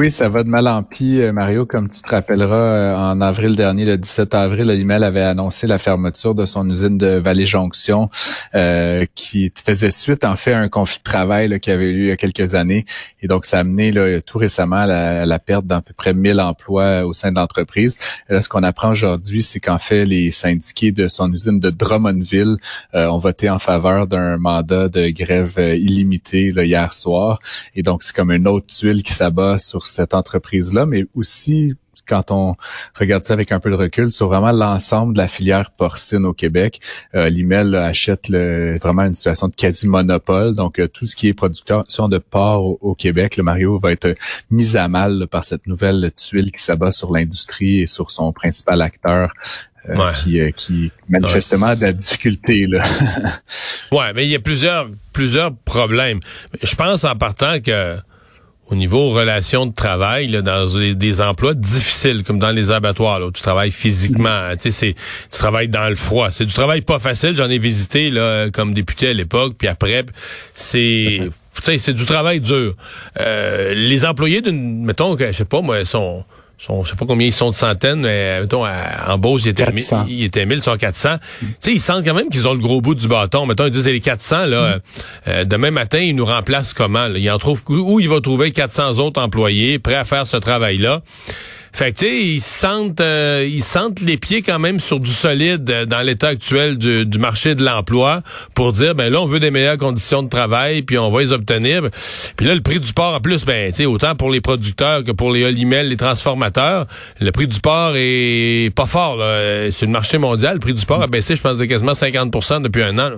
Oui, ça va de mal en pis, euh, Mario. Comme tu te rappelleras, euh, en avril dernier, le 17 avril, Olimel avait annoncé la fermeture de son usine de Vallée-Jonction euh, qui faisait suite, en fait, à un conflit de travail là, qui avait eu lieu il y a quelques années. Et donc, ça a amené là, tout récemment à la, à la perte d'à peu près 1000 emplois au sein de l'entreprise. Là, ce qu'on apprend aujourd'hui, c'est qu'en fait, les syndiqués de son usine de Drummondville euh, ont voté en faveur d'un mandat de grève euh, illimité là, hier soir. Et donc, c'est comme une autre tuile qui s'abat sur cette entreprise-là, mais aussi quand on regarde ça avec un peu de recul, sur vraiment l'ensemble de la filière porcine au Québec. Euh, L'IMEL achète le- vraiment une situation de quasi-monopole. Donc, euh, tout ce qui est production de porc au, au Québec, le Mario va être mis à mal là, par cette nouvelle tuile qui s'abat sur l'industrie et sur son principal acteur. euh, Ouais. qui, qui manifestement a de la difficulté. Là. Ouais, mais il y a plusieurs plusieurs problèmes. Je pense en partant que au niveau relations de travail, là, dans des, des emplois difficiles, comme dans les abattoirs, là, où tu travailles physiquement, tu sais, tu travailles dans le froid. C'est du travail pas facile. J'en ai visité là, comme député à l'époque, puis après, c'est, tu sais, c'est du travail dur. Euh, les employés d'une, mettons, que, je sais pas, moi, sont sont, je sais pas combien ils sont de centaines, mais mettons, à- en Beauce, ils étaient, 400. mi- ils étaient 1000, ils sont 400. Tu sais, ils sentent quand même qu'ils ont le gros bout du bâton. Mettons, ils disent, les 400, là, euh, demain matin, ils nous remplacent comment? Là? Ils en trouvent, où il va trouver 400 autres employés prêts à faire ce travail-là? Fait que, tu sais, ils sentent, euh, ils sentent les pieds quand même sur du solide euh, dans l'état actuel du, du marché de l'emploi pour dire, ben là, on veut des meilleures conditions de travail, puis on va les obtenir. Puis là, le prix du porc, en plus, ben, tu sais, autant pour les producteurs que pour les olimels, les transformateurs, le prix du porc est pas fort. là. Euh, le marché mondial, le prix du porc a baissé, je pense, de quasiment 50% depuis un an.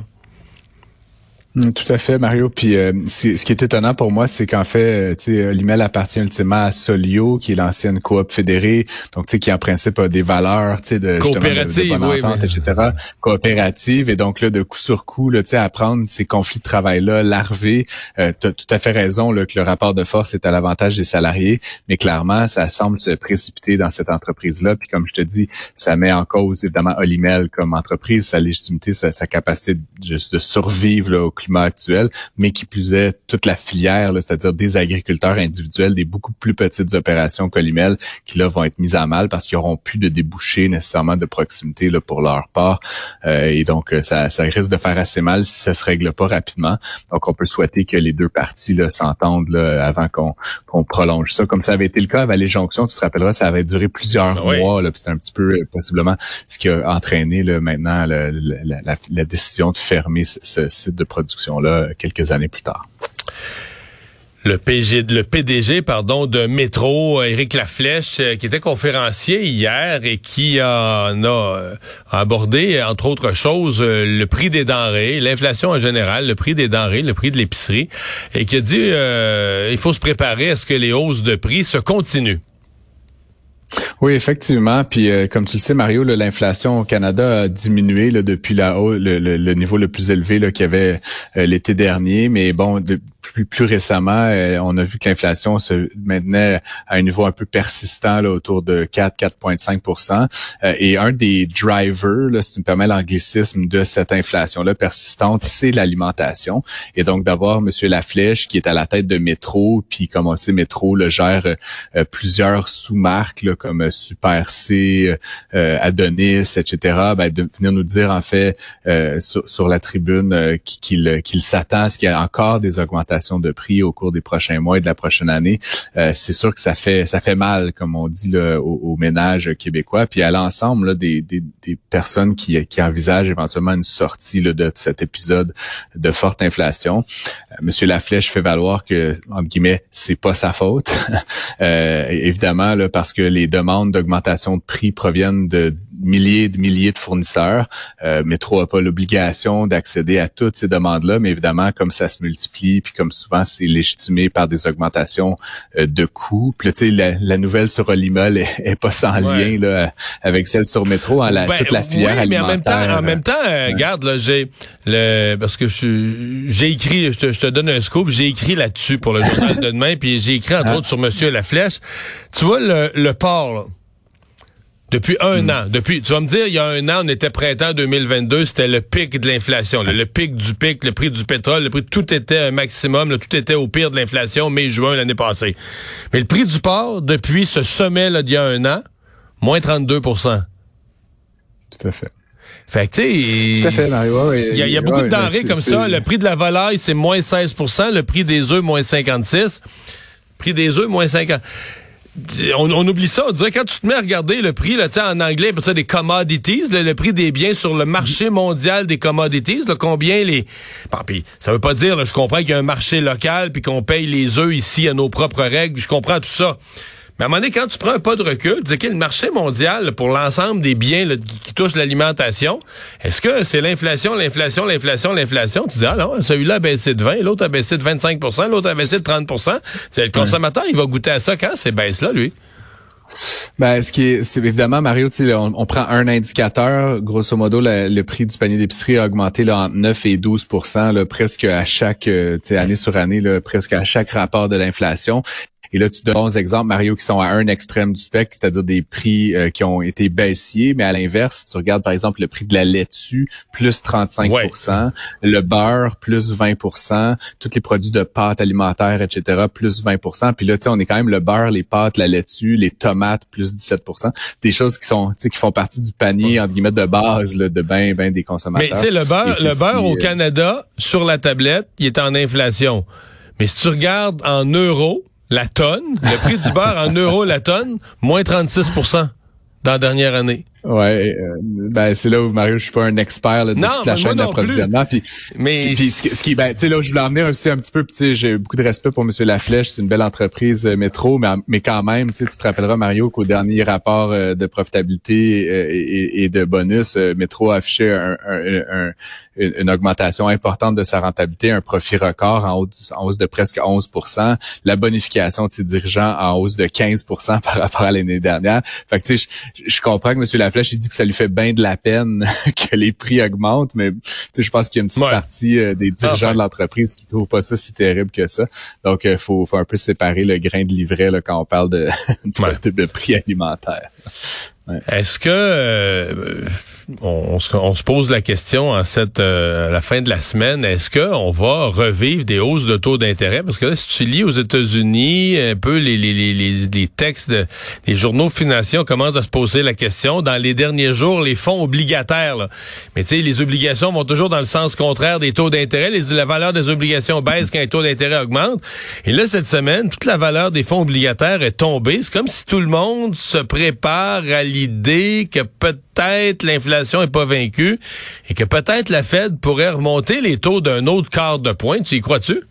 Mm, Tout à fait, Mario. Puis euh, ce qui est étonnant pour moi, c'est qu'en fait, euh, tu sais, l'IMEL appartient ultimement à Solio, qui est l'ancienne coop fédérée, donc tu sais, qui en principe a des valeurs, tu sais, de justement, de- Coopérative, de, bonne oui, entente, mais- etc. Coopérative, et donc là, de coup sur coup, là, tu sais, à prendre ces conflits de travail-là, larvés. Euh, tu as tout à fait raison là, que le rapport de force est à l'avantage des salariés, mais clairement, ça semble se précipiter dans cette entreprise-là. Puis comme je te dis, ça met en cause évidemment Olimel comme entreprise, sa légitimité, sa, sa capacité de, juste de survivre là, au climat actuel, mais qui plus est toute la filière, c'est-à-dire des agriculteurs individuels, des beaucoup plus petites opérations qu'Olimel, qui là vont être mises à mal parce qu'ils auront plus de débouchés nécessairement de proximité là, pour leur part. Euh, et donc, euh, ça, ça risque de faire assez mal si ça se règle pas rapidement. Donc, on peut souhaiter que les deux parties s'entendent avant qu'on prolonge ça. Comme ça avait été le cas à Vallée-Jonction, tu te rappelleras, ça avait duré plusieurs oui. mois. C'est un petit peu euh, possiblement ce qui a entraîné là, maintenant le- la, la- la décision de fermer ce, ce site de quelques années plus tard. Le, PDG de Métro, Éric Laflèche, euh, qui était conférencier hier et qui a euh, abordé, entre autres choses, euh, le prix des denrées, l'inflation en général, le prix des denrées, le prix de l'épicerie, et qui a dit il faut se préparer à ce que les hausses de prix se continuent. Oui, effectivement. Puis euh, comme tu le sais, Mario, l'inflation au Canada a diminué depuis la le, niveau le plus élevé qu'il y avait euh, l'été dernier. Mais bon, plus, plus récemment, euh, on a vu que l'inflation se maintenait à un niveau un peu persistant là, autour de 4-4,5% Euh, Et un des drivers, là, si tu me permets l'anglicisme, de cette inflation-là persistante, c'est l'alimentation. Et donc d'avoir M. Laflèche qui est à la tête de Métro, puis comme on sait, Métro le gère euh, plusieurs sous-marques comme euh, Super C, euh, Adonis, etc. Ben, de venir nous dire en fait euh, sur, sur la tribune euh, qu'il qu'il s'attend à ce qu'il y ait encore des augmentations de prix au cours des prochains mois et de la prochaine année, euh, c'est sûr que ça fait ça fait mal, comme on dit là, aux, ménages québécois, puis à l'ensemble des, des, personnes qui, envisagent éventuellement une sortie de cet épisode de forte inflation. Euh, Monsieur Laflèche fait valoir que entre guillemets c'est pas sa faute, euh, évidemment parce que les demandes d'augmentation de prix proviennent de milliers de milliers de fournisseurs. Euh, Métro n'a pas l'obligation d'accéder à toutes ces demandes-là, mais évidemment, comme ça se multiplie, puis comme souvent c'est légitimé par des augmentations euh, de coûts. Puis tu sais, la, nouvelle sur Olimol est, pas sans lien là, avec celle sur Métro, hein, la, ben, toute la filière oui, mais en même temps, en même temps, euh, regarde, là, j'ai le parce que j'ai écrit, je te, je te, donne un scoop, j'ai écrit là-dessus pour le journal de demain, puis j'ai écrit entre ah. autres sur Monsieur La Flèche. Tu vois le, le port. Là, depuis un hmm. an. Depuis, tu vas me dire, il y a un an, on était printemps 2022, c'était le pic de l'inflation, le, pic du pic, le prix du pétrole, le prix, tout était un maximum, tout était au pire de l'inflation, mai-juin l'année passée. Mais le prix du porc, depuis ce sommet là d'il y a un an, moins 32% Tout à fait. Fait que, tu sais, il y, a, beaucoup de denrées comme ça. Le prix de la volaille, c'est moins 16% Le prix des œufs, moins 56 Le prix des œufs, moins 50 on, oublie ça, on dirait quand tu te mets à regarder le prix là, en anglais, ça des commodities, le, prix des biens sur le marché mondial des commodities, combien les bon, pis, ça veut pas dire je comprends qu'il y a un marché local puis qu'on paye les œufs ici à nos propres règles, je comprends tout ça. Mais à un moment donné, quand tu prends un pas de recul, tu dis que le marché mondial pour l'ensemble des biens qui, touchent l'alimentation, est-ce que c'est l'inflation, l'inflation, l'inflation, l'inflation? Tu dis, ah non, celui-là a baissé de 20, l'autre a baissé de 25% l'autre a baissé de 30% Le consommateur, il va goûter à ça quand ces baisses-là, lui? Ben, ce qui est, c'est évidemment, Mario, on, on prend un indicateur. Grosso modo, le prix du panier d'épicerie a augmenté là, entre 9 et 12 là, presque à chaque, euh, année sur année, là, presque à chaque rapport de l'inflation. Et là, tu donnes bons exemples, Mario, qui sont à un extrême du spectre, c'est-à-dire des prix euh, qui ont été baissiers, mais à l'inverse, tu regardes par exemple le prix de la laitue, plus 35% le beurre, plus 20% tous les produits de pâtes alimentaires, etc., plus 20% Puis là, tu sais, on est quand même le beurre, les pâtes, la laitue, les tomates, plus 17% Des choses qui sont, tu sais, qui font partie du panier, entre guillemets, de base là, de ben, ben des consommateurs. Mais tu sais, le beurre, le beurre au euh, Canada, sur la tablette, il est en inflation. Mais si tu regardes en euros, la tonne, le prix du beurre en euros la tonne, moins 36% dans la dernière année. Ouais, euh, ben c'est là où Mario, je suis pas un expert là, de toute la chaîne d'approvisionnement. Puis, mais ce, qui, ben tu sais là où je voulais en venir aussi un petit peu, tu j'ai beaucoup de respect pour Monsieur Laflèche, c'est une belle entreprise euh, métro, mais mais quand même, tu te rappelleras Mario qu'au dernier rapport euh, de profitabilité et, et, de bonus, métro a affiché un, un, une augmentation importante de sa rentabilité, un profit record en hausse, en hausse de presque 11% la bonification de ses dirigeants en hausse de 15% par rapport à l'année dernière. Fait que tu sais, je, je comprends que Monsieur Laflèche Flèche, il dit que ça lui fait bien de la peine que les prix augmentent, mais je pense qu'il y a une petite partie euh, des dirigeants de l'entreprise qui trouvent pas ça si terrible que ça. Donc, il euh, faut, faut un peu séparer le grain de livret là, quand on parle de, de, prix alimentaires. Est-ce que euh, on, se pose la question en cette euh, à la fin de la semaine, est-ce que on va revivre des hausses de taux d'intérêt? Parce que là, si tu lis aux États-Unis, un peu les, les, les, les textes des journaux financiers, on commence à se poser la question. Dans les derniers jours, les fonds obligataires, mais tu sais, les obligations vont toujours dans le sens contraire des taux d'intérêt. La valeur des obligations baisse quand les taux d'intérêt augmentent. Et là, cette semaine, toute la valeur des fonds obligataires est tombée. C'est comme si tout le monde se prépare à l'idée que peut-être l'inflation est pas vaincue et que peut-être la Fed pourrait remonter les taux d'un autre quart de point. Tu y crois-tu?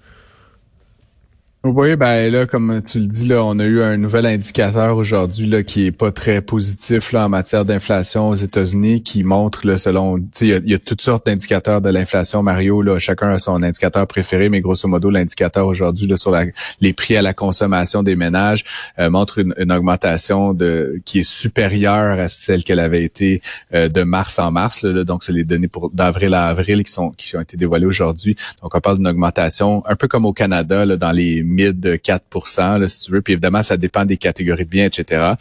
Oui, ben là, comme tu le dis, là, on a eu un nouvel indicateur aujourd'hui là qui est pas très positif là en matière d'inflation aux États-Unis, qui montre là, selon, il y, y, a toutes sortes d'indicateurs de l'inflation. Mario, là, chacun a son indicateur préféré, mais grosso modo, l'indicateur aujourd'hui là sur les prix à la consommation des ménages euh, montre une, augmentation de qui est supérieure à celle qu'elle avait été euh, de mars en mars. Là, donc, c'est les données pour d'avril à avril qui sont qui ont été dévoilées aujourd'hui. Donc, on parle d'une augmentation un peu comme au Canada là, dans les mid 4 là, si tu veux. Puis évidemment, ça dépend des catégories de biens, etc.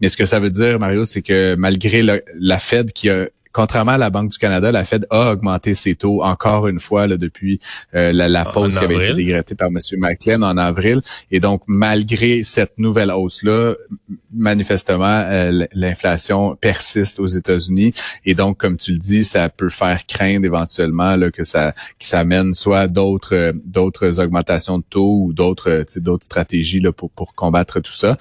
Mais ce que ça veut dire, Mario, c'est que malgré la Fed qui a contrairement à la Banque du Canada, la Fed a augmenté ses taux encore une fois là, depuis euh, la, la, pause qui avait été décrétée par M. McLean en avril. Et donc, malgré cette nouvelle hausse-là, manifestement, euh, l'inflation persiste aux États-Unis. Et donc, comme tu le dis, ça peut faire craindre éventuellement là, que ça, que ça amène soit d'autres euh, d'autres augmentations de taux ou d'autres d'autres stratégies là, pour, pour combattre tout ça.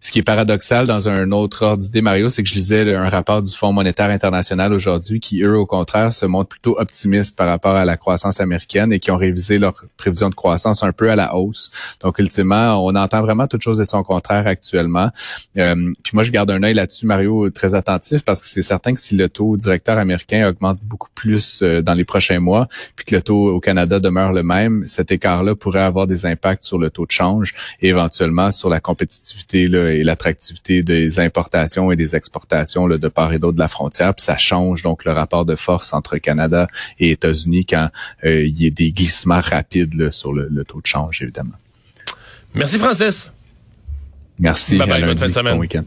Ce qui est paradoxal dans un autre ordre d'idée, Mario, c'est que je lisais un rapport du Fonds monétaire international aujourd'hui qui, eux, au contraire, se montrent plutôt optimistes par rapport à la croissance américaine et qui ont révisé leur prévision de croissance un peu à la hausse. Donc, ultimement, on entend vraiment toute chose et son contraire actuellement. Euh, puis moi, je garde un œil là-dessus, Mario, très attentif parce que c'est certain que si le taux directeur américain augmente beaucoup plus euh, dans les prochains mois, puis que le taux au Canada demeure le même, cet écart-là pourrait avoir des impacts sur le taux de change et éventuellement sur la compétitivité et l'attractivité des importations et des exportations de part et d'autre de la frontière. Ça change donc le rapport de force entre Canada et États-Unis quand euh, il y a des glissements rapides là, sur le, le, taux de change, évidemment. Merci, Francis. Merci. Bye bye, bonne fin de semaine. Bon week-end.